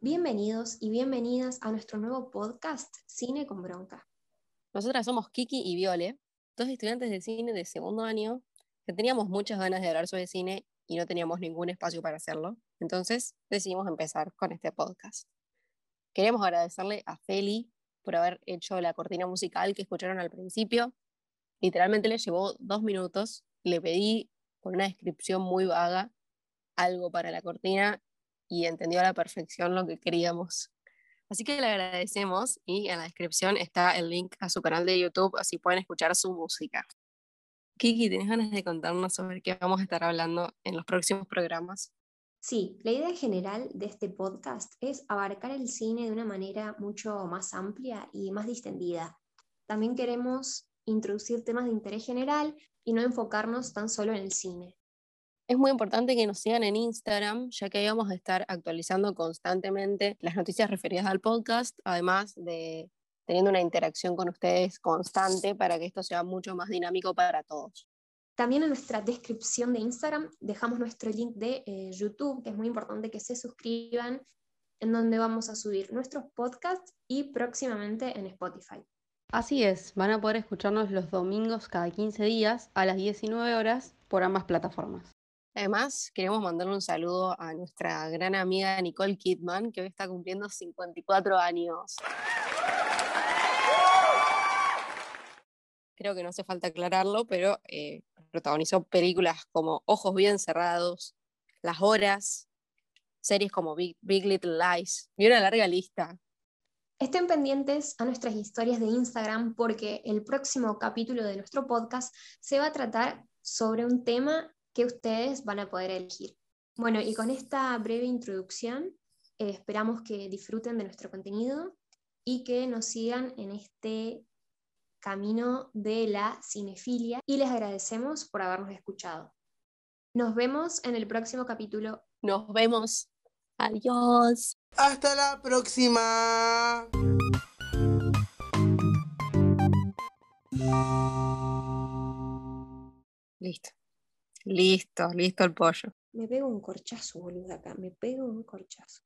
Bienvenidos y bienvenidas a nuestro nuevo podcast Cine con Bronca. Nosotras somos Kiki y Viole, dos estudiantes de cine de segundo año que teníamos muchas ganas de hablar sobre cine y no teníamos ningún espacio para hacerlo. Entonces decidimos empezar con este podcast. Queremos agradecerle a Feli por haber hecho la cortina musical que escucharon al principio. Literalmente le llevó dos minutos. Le pedí con una descripción muy vaga algo para la cortina y entendió a la perfección lo que queríamos. Así que le agradecemos y en la descripción está el link a su canal de YouTube, así pueden escuchar su música. Kiki, ¿tienes ganas de contarnos sobre qué vamos a estar hablando en los próximos programas? Sí, la idea general de este podcast es abarcar el cine de una manera mucho más amplia y más distendida. También queremos introducir temas de interés general y no enfocarnos tan solo en el cine. Es muy importante que nos sigan en Instagram, ya que ahí vamos a estar actualizando constantemente las noticias referidas al podcast, además de teniendo una interacción con ustedes constante para que esto sea mucho más dinámico para todos. También en nuestra descripción de Instagram dejamos nuestro link de eh, YouTube, que es muy importante que se suscriban, en donde vamos a subir nuestros podcasts y próximamente en Spotify. Así es, van a poder escucharnos los domingos cada 15 días a las 19 horas por ambas plataformas. Además, queremos mandarle un saludo a nuestra gran amiga Nicole Kidman, que hoy está cumpliendo 54 años. Creo que no hace falta aclararlo, pero eh, protagonizó películas como Ojos bien cerrados, Las Horas, series como Big, Little Lies y una larga lista. Estén pendientes a nuestras historias de Instagram porque el próximo capítulo de nuestro podcast se va a tratar sobre un tema que ustedes van a poder elegir. Bueno, y con esta breve introducción, eh, esperamos que disfruten de nuestro contenido y que nos sigan en este camino de la cinefilia y les agradecemos por habernos escuchado. Nos vemos en el próximo capítulo. Nos vemos. Adiós. Hasta la próxima. Listo. Listo, listo el pollo. Me pego un corchazo, boludo, acá. Me pego un corchazo.